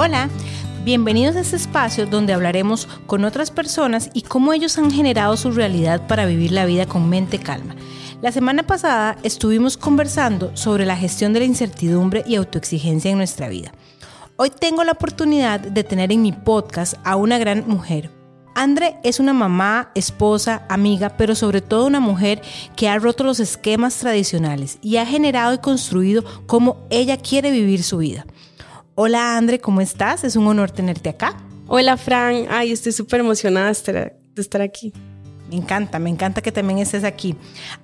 Hola, bienvenidos a este espacio donde hablaremos con otras personas y cómo ellos han generado su realidad para vivir la vida con mente calma. La semana pasada estuvimos conversando sobre la gestión de la incertidumbre y autoexigencia en nuestra vida. Hoy tengo la oportunidad de tener en mi podcast a una gran mujer. Andre es una mamá, esposa, amiga, pero sobre todo una mujer que ha roto los esquemas tradicionales y ha generado y construido cómo ella quiere vivir su vida. Hola Andre, ¿cómo estás? Es un honor tenerte acá. Hola Fran, ay, estoy súper emocionada de estar aquí. Me encanta, me encanta que también estés aquí.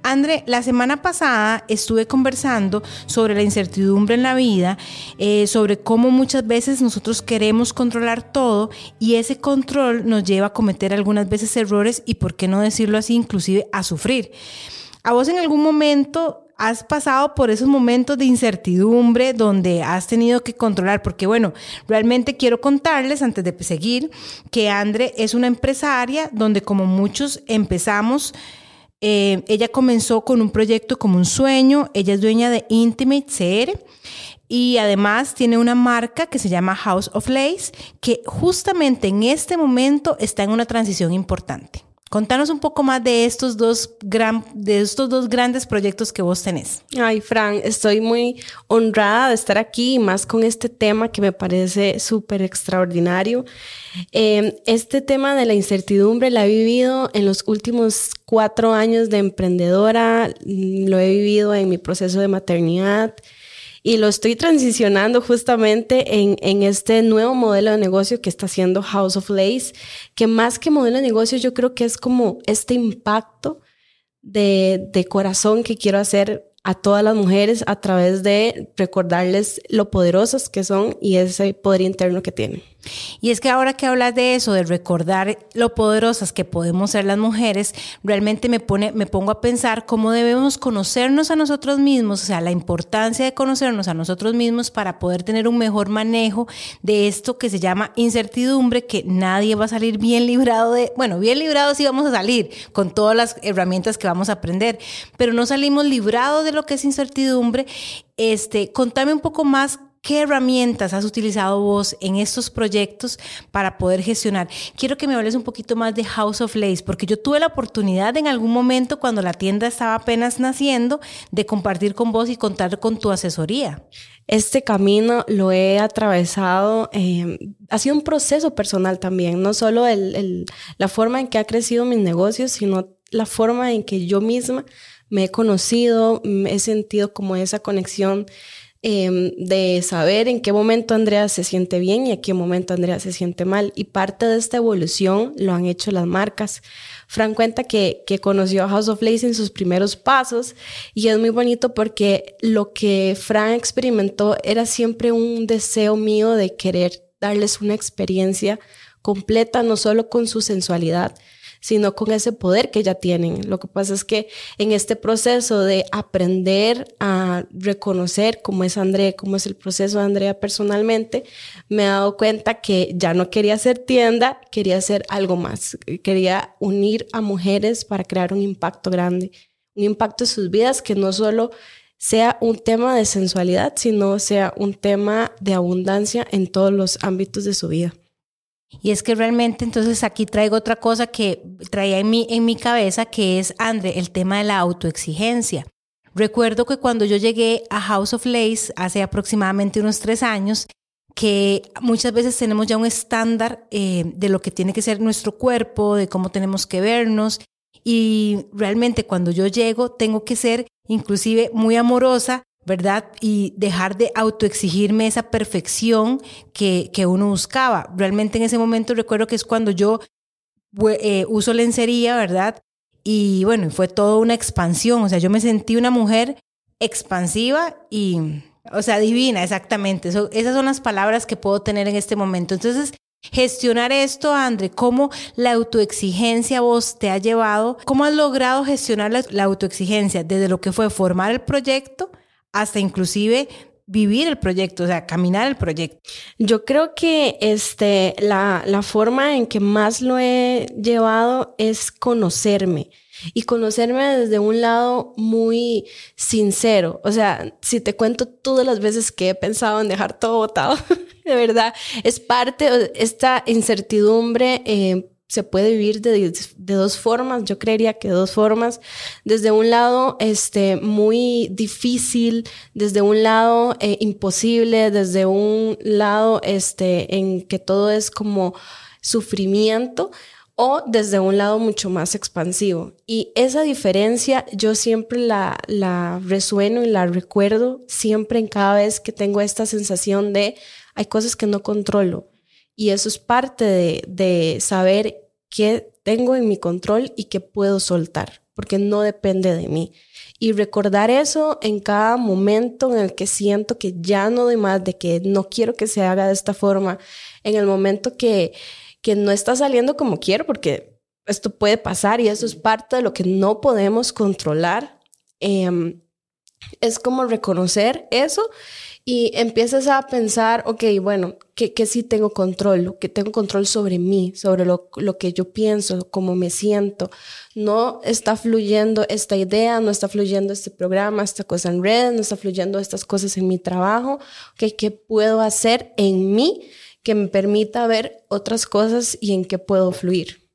Andre, la semana pasada estuve conversando sobre la incertidumbre en la vida, eh, sobre cómo muchas veces nosotros queremos controlar todo y ese control nos lleva a cometer algunas veces errores y, por qué no decirlo así, inclusive a sufrir. ¿A vos en algún momento has pasado por esos momentos de incertidumbre donde has tenido que controlar, porque bueno, realmente quiero contarles antes de seguir que Andre es una empresaria donde como muchos empezamos, eh, ella comenzó con un proyecto como un sueño, ella es dueña de Intimate CR y además tiene una marca que se llama House of Lace, que justamente en este momento está en una transición importante. Contanos un poco más de estos dos, gran, de estos dos grandes proyectos que vos tenés. Ay, Fran, estoy muy honrada de estar aquí, más con este tema que me parece súper extraordinario. Em, este tema de la incertidumbre la he vivido en los últimos cuatro años de emprendedora, lo he vivido en mi proceso de maternidad y lo estoy transicionando justamente en, en, este nuevo modelo de negocio que está haciendo House of Lace, que más que modelo de negocio yo creo que es como este impacto de, de corazón que quiero hacer a todas las mujeres a través de recordarles lo poderosas que son y ese poder interno que tienen. Y es que ahora que hablas de eso, de recordar lo poderosas que podemos ser las mujeres, realmente me pone, me pongo a pensar cómo debemos conocernos a nosotros mismos, o sea, la importancia de conocernos a nosotros mismos para poder tener un mejor manejo de esto que se llama incertidumbre, que nadie va a salir bien librado de, bueno, bien librado sí vamos a salir con todas las herramientas que vamos a aprender, pero no salimos librados de lo que es incertidumbre. Este, contame un poco más ¿Qué herramientas has utilizado vos en estos proyectos para poder gestionar? Quiero que me hables un poquito más de House of Lace, porque yo tuve la oportunidad en algún momento cuando la tienda estaba apenas naciendo de compartir con vos y contar con tu asesoría. Este camino lo he atravesado, em, ha sido un proceso personal también, no solo la forma en que ha crecido mis negocios, sino la forma en que yo misma me he conocido, me he sentido como esa conexión Em, de saber en qué momento Andrea se siente bien y en qué momento Andrea se siente mal. Y parte de esta evolución lo han hecho las marcas. Fran cuenta que, que conoció a House of Lace en sus primeros pasos y es muy bonito porque lo que Fran experimentó era siempre un deseo mío de querer darles una experiencia completa, no solo con su sensualidad, sino con ese poder que ya tienen. Lo que pasa es que en este proceso de aprender a reconocer cómo es Andrea, cómo es el proceso de Andrea personalmente, me he dado cuenta que ya no quería hacer tienda, quería hacer algo más. Quería unir a mujeres para crear un impacto grande, un impacto en sus vidas que no solo sea un tema de sensualidad, sino sea un tema de abundancia en todos los ámbitos de su vida. Y es que realmente entonces aquí traigo otra cosa que traía en mi, en mi cabeza, que es, André, el tema de la autoexigencia. Recuerdo que cuando yo llegué a House of Lace hace aproximadamente unos tres años, que muchas veces tenemos ya un estándar eh, de lo que tiene que ser nuestro cuerpo, de cómo tenemos que vernos. Y realmente cuando yo llego tengo que ser inclusive muy amorosa ¿verdad? Y dejar de autoexigirme esa perfección que, que uno buscaba. Realmente en ese momento recuerdo que es cuando yo eh, uso lencería, ¿verdad? Y bueno, fue toda una expansión, o sea, yo me sentí una mujer expansiva y, o sea, divina, exactamente. esas son las palabras que puedo tener en este momento. Entonces, gestionar esto, André, cómo la autoexigencia vos te ha llevado, cómo has logrado gestionar la autoexigencia desde lo que fue formar el proyecto hasta inclusive vivir el proyecto, o sea, caminar el proyecto? Yo creo que este, la, la forma en que más lo he llevado es conocerme y conocerme desde un lado muy sincero. O sea, si te cuento todas las veces que he pensado en dejar todo botado, de verdad, es parte de esta incertidumbre. Eh, se puede vivir de, dos formas, yo creería que dos formas. Desde un lado, este, muy difícil, desde un lado eh, imposible, desde un lado, este, en que todo es como sufrimiento, o desde un lado mucho más expansivo. Y esa diferencia yo siempre la, la resueno y la recuerdo siempre en cada vez que tengo esta sensación de hay cosas que no controlo. Y eso es parte de, de saber qué tengo en mi control y qué puedo soltar, porque no depende de mí. Y recordar eso en cada momento en el que siento que ya no doy más, de que no quiero que se haga de esta forma, en el momento que que no está saliendo como quiero, porque esto puede pasar y eso es parte de lo que no podemos controlar. Em, es como reconocer eso y empiezas a pensar, ok, bueno, que, que sí tengo control, que tengo control sobre mí, sobre lo, lo, que yo pienso, cómo me siento. No está fluyendo esta idea, no está fluyendo este programa, esta cosa en red, no está fluyendo estas cosas en mi trabajo. Okay, ¿Qué puedo hacer en mí? que me permita ver otras cosas y en qué puedo fluir.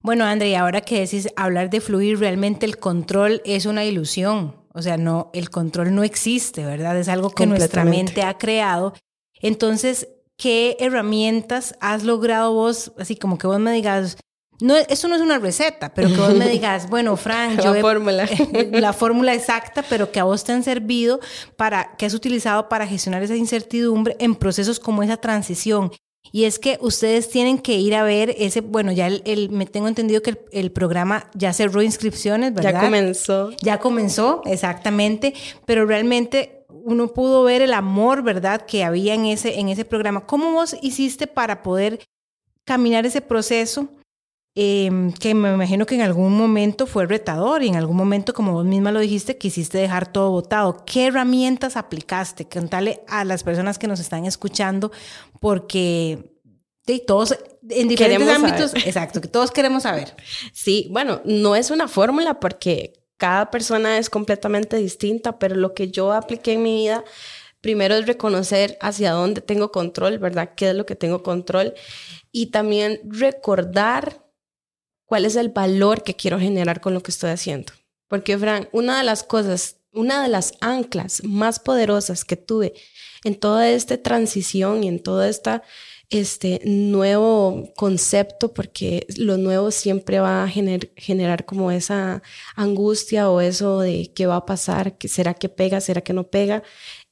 Bueno, André, ahora que decís hablar de fluir, realmente el control es una ilusión. O sea, no, el control no existe, ¿verdad? Es algo que nuestra mente ha creado. Entonces, ¿qué herramientas has logrado vos? Así como que vos me digas, no, eso no es una receta, pero que vos me digas, bueno, Frank, yo la fórmula. la fórmula exacta, pero que a vos te han servido para, que has utilizado para gestionar esa incertidumbre en procesos como esa transición. Y es que ustedes tienen que ir a ver ese, bueno, ya el, me tengo entendido que el, programa ya cerró inscripciones, ¿verdad? Ya comenzó. Ya comenzó, exactamente, pero realmente uno pudo ver el amor, ¿verdad?, que había en ese, en ese programa. ¿Cómo vos hiciste para poder caminar ese proceso? Em, que me imagino que en algún momento fue retador y en algún momento, como vos misma lo dijiste, quisiste dejar todo votado. ¿Qué herramientas aplicaste? Contale a las personas que nos están escuchando, porque de todos en diferentes ámbitos, exacto, que todos queremos saber. Sí, bueno, no es una fórmula porque cada persona es completamente distinta, pero lo que yo apliqué en mi vida primero es reconocer hacia dónde tengo control, ¿verdad? ¿Qué es lo que tengo control? Y también recordar cuál es el valor que quiero generar con lo que estoy haciendo. Porque, Fran, una de las cosas, una de las anclas más poderosas que tuve en toda esta transición y en todo este, este nuevo concepto, porque lo nuevo siempre va a generar como esa angustia o eso de qué va a pasar, que será que pega, será que no pega,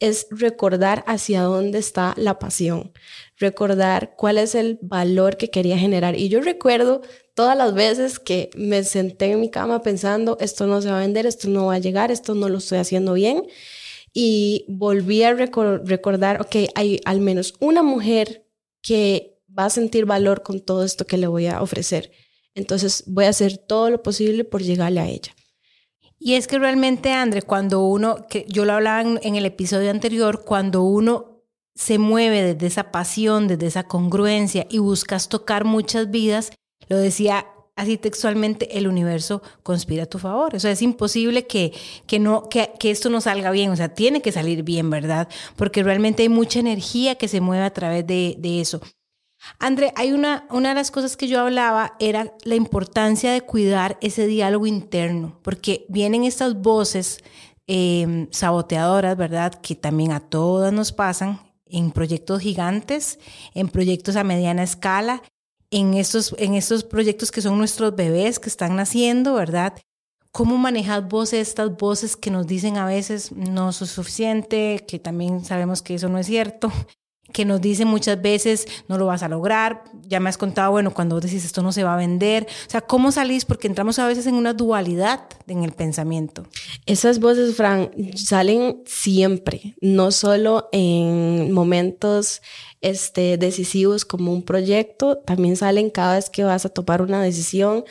es recordar hacia dónde está la pasión, recordar cuál es el valor que quería generar. Y yo recuerdo todas las veces que me senté en mi cama pensando, esto no se va a vender, esto no va a llegar, esto no lo estoy haciendo bien. Y volví a recordar, ok, hay al menos una mujer que va a sentir valor con todo esto que le voy a ofrecer. Entonces voy a hacer todo lo posible por llegarle a ella. Y es que realmente, André, cuando uno, que yo lo hablaba en el episodio anterior, cuando uno se mueve desde esa pasión, desde esa congruencia y buscas tocar muchas vidas, lo decía así textualmente, el universo conspira a tu favor. Eso es imposible que, que, no, que, que, esto no salga bien, o sea, tiene que salir bien, ¿verdad? Porque realmente hay mucha energía que se mueve a través de, de eso. André, hay una, una de las cosas que yo hablaba era la importancia de cuidar ese diálogo interno, porque vienen estas voces eh, saboteadoras, ¿verdad? Que también a todas nos pasan, en proyectos gigantes, en proyectos a mediana escala, en estos, en estos proyectos que son nuestros bebés que están naciendo, ¿verdad? ¿Cómo manejas vos estas voces que nos dicen a veces no sos suficiente, que también sabemos que eso no es cierto, que nos dicen muchas veces no lo vas a lograr? Ya me has contado, bueno, cuando vos decís esto no se va a vender. O sea, ¿cómo salís? Porque entramos a veces en una dualidad en el pensamiento. Esas voces, Fran, salen siempre, no solo en momentos este, decisivos como un proyecto, también salen cada vez que vas a tomar una decisión,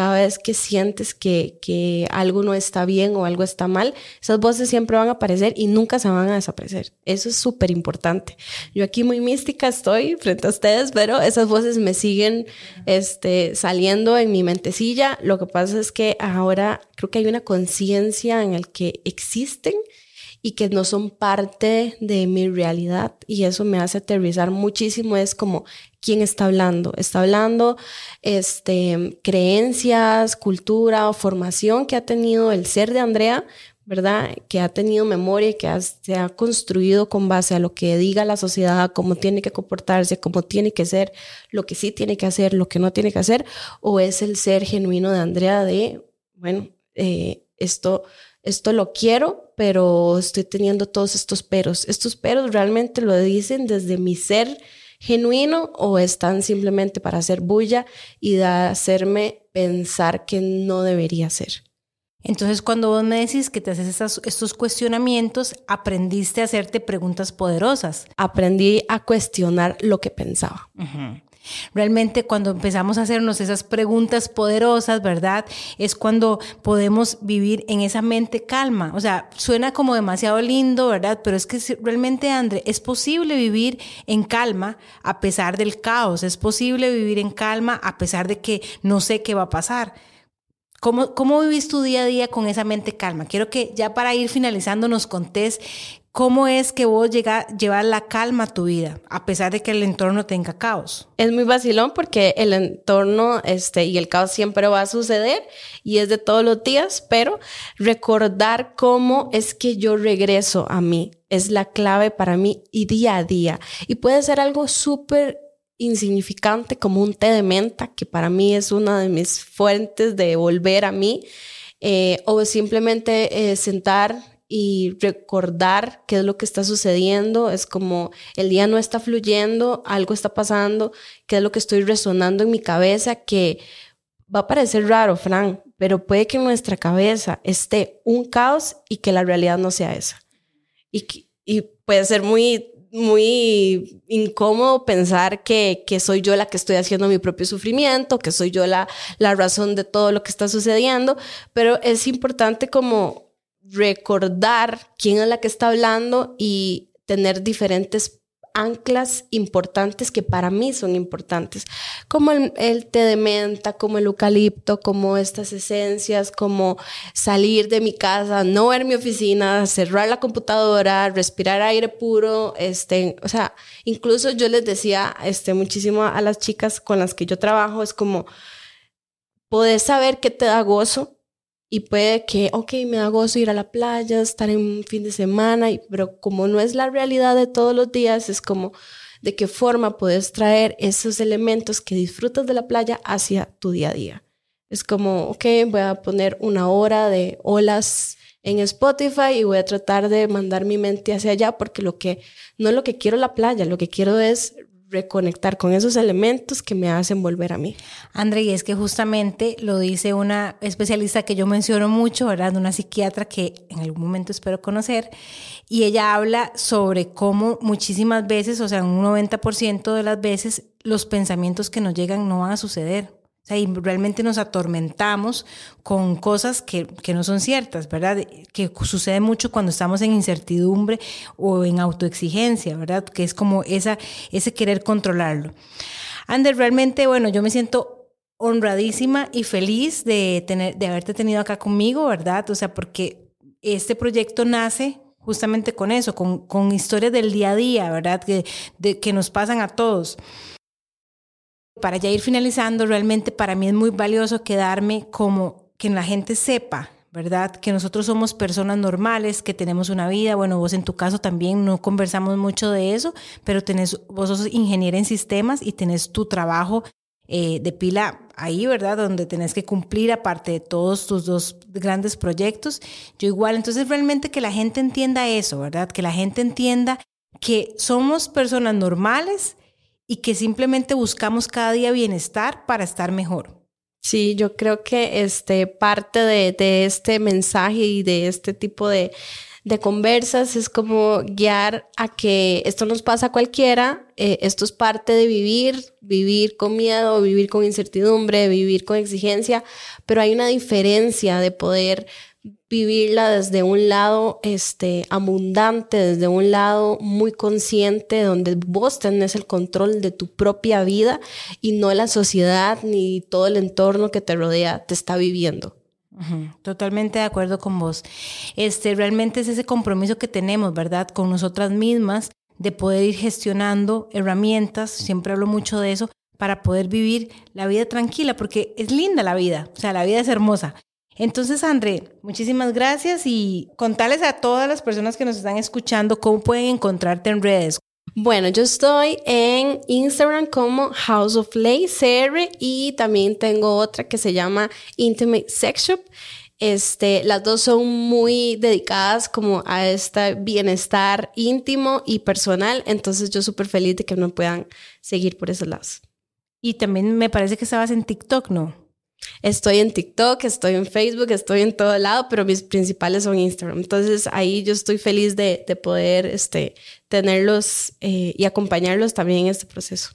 cada vez que sientes que, que algo no está bien o algo está mal, esas voces siempre van a aparecer y nunca se van a desaparecer. Eso es súper importante. Yo aquí muy mística estoy frente a ustedes, pero esas voces me siguen este, saliendo en mi mentecilla. Lo que pasa es que ahora creo que hay una conciencia en el que existen y que no son parte de mi realidad y eso me hace aterrizar muchísimo es como quién está hablando está hablando este creencias cultura o formación que ha tenido el ser de Andrea ¿verdad? Que ha tenido memoria y que se ha construido con base a lo que diga la sociedad, cómo tiene que comportarse, cómo tiene que ser, lo que sí tiene que hacer, lo que no tiene que hacer, o es el ser genuino de Andrea de, bueno, eh, esto esto lo quiero, pero estoy teniendo todos estos peros. ¿Estos peros realmente lo dicen desde mi ser genuino o están simplemente para hacer bulla y de hacerme pensar que no debería ser? Entonces, cuando vos me decís que te haces estos, cuestionamientos, aprendiste a hacerte preguntas poderosas. Aprendí a cuestionar lo que pensaba. Realmente cuando empezamos a hacernos esas preguntas poderosas, ¿verdad? Es cuando podemos vivir en esa mente calma. O sea, suena como demasiado lindo, ¿verdad? Pero es que realmente, André, es posible vivir en calma a pesar del caos. Es posible vivir en calma a pesar de que no sé qué va a pasar. ¿Cómo, ¿Cómo vivís tu día a día con esa mente calma? Quiero que ya para ir finalizando nos contés ¿Cómo es que vos llega, llevas la calma a tu vida, a pesar de que el entorno tenga caos? Es muy vacilón porque el entorno este, y el caos siempre va a suceder y es de todos los días, pero recordar cómo es que yo regreso a mí es la clave para mí y día a día. Y puede ser algo súper insignificante como un té de menta, que para mí es una de mis fuentes de volver a mí, eh, o simplemente eh, sentar y recordar qué es lo que está sucediendo. Es como el día no está fluyendo, algo está pasando, qué es lo que estoy resonando en mi cabeza que va a parecer raro, Fran, pero puede que en nuestra cabeza esté un caos y que la realidad no sea esa. Y, y puede ser muy, muy incómodo pensar que, que, soy yo la que estoy haciendo mi propio sufrimiento, que soy yo la, la razón de todo lo que está sucediendo, pero es importante como recordar quién es la que está hablando y tener diferentes anclas importantes que para mí son importantes, como el, té de menta, como el eucalipto, como estas esencias, como salir de mi casa, no ver mi oficina, cerrar la computadora, respirar aire puro, este, o sea, incluso yo les decía este, muchísimo a las chicas con las que yo trabajo, es como, poder saber qué te da gozo, y puede que, ok, me da gozo ir a la playa, estar en un fin de semana, pero como no es la realidad de todos los días, es como de qué forma puedes traer esos elementos que disfrutas de la playa hacia tu día a día. Es como, ok, voy a poner una hora de olas en Spotify y voy a tratar de mandar mi mente hacia allá porque lo que no es lo que quiero la playa, lo que quiero es reconectar con esos elementos que me hacen volver a mí. André, y es que justamente lo dice una especialista que yo menciono mucho, ¿verdad? Una psiquiatra que en algún momento espero conocer, y ella habla sobre cómo muchísimas veces, o sea, un 90% de las veces, los pensamientos que nos llegan no van a suceder y realmente nos atormentamos con cosas que, que, no son ciertas, ¿verdad? Que sucede mucho cuando estamos en incertidumbre o en autoexigencia, ¿verdad? Que es como esa, ese querer controlarlo. Ander, realmente, bueno, yo me siento honradísima y feliz de, tener, de haberte tenido acá conmigo, ¿verdad? O sea, porque este proyecto nace justamente con eso, con, con historias del día a día, ¿verdad? Que, de, que nos pasan a todos. Para ya ir finalizando, realmente para mí es muy valioso quedarme como que la gente sepa, ¿verdad? Que nosotros somos personas normales, que tenemos una vida. Bueno, vos en tu caso también no conversamos mucho de eso, pero tenés, vos sos ingeniera en sistemas y tenés tu trabajo eh, de pila ahí, ¿verdad? Donde tenés que cumplir aparte de todos tus dos grandes proyectos. Yo igual, entonces realmente que la gente entienda eso, ¿verdad? Que la gente entienda que somos personas normales y que simplemente buscamos cada día bienestar para estar mejor. Sí, yo creo que este, parte de, de este mensaje y de este tipo de, de conversas es como guiar a que esto nos pasa a cualquiera, eh, esto es parte de vivir, vivir con miedo, vivir con incertidumbre, vivir con exigencia, pero hay una diferencia de poder vivirla desde un lado este, abundante, desde un lado muy consciente, donde vos tenés el control de tu propia vida y no la sociedad ni todo el entorno que te rodea te está viviendo. Totalmente de acuerdo con vos. Este, realmente es ese compromiso que tenemos, ¿verdad? Con nosotras mismas de poder ir gestionando herramientas, siempre hablo mucho de eso, para poder vivir la vida tranquila, porque es linda la vida, o sea, la vida es hermosa. Entonces, André, muchísimas gracias y contarles a todas las personas que nos están escuchando cómo pueden encontrarte en redes. Bueno, yo estoy en Instagram como House of Lay CR y también tengo otra que se llama Intimate Sex Shop. Este, las dos son muy dedicadas como a este bienestar íntimo y personal, entonces yo súper feliz de que me puedan seguir por esos lados. Y también me parece que estabas en TikTok, ¿no? Estoy en TikTok, estoy en Facebook, estoy en todo lado, pero mis principales son Instagram. Entonces ahí yo estoy feliz de, poder este, tenerlos eh, y acompañarlos también en este proceso.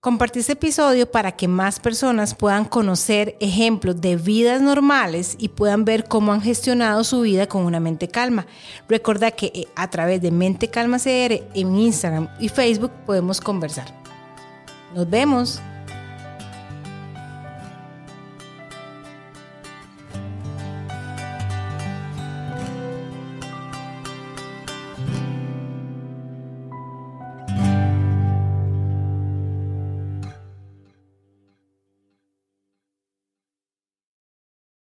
Compartí este episodio para que más personas puedan conocer ejemplos de vidas normales y puedan ver cómo han gestionado su vida con una mente calma. Recuerda que eh, a través de Mente Calma CR en Instagram y Facebook podemos conversar. Nos vemos.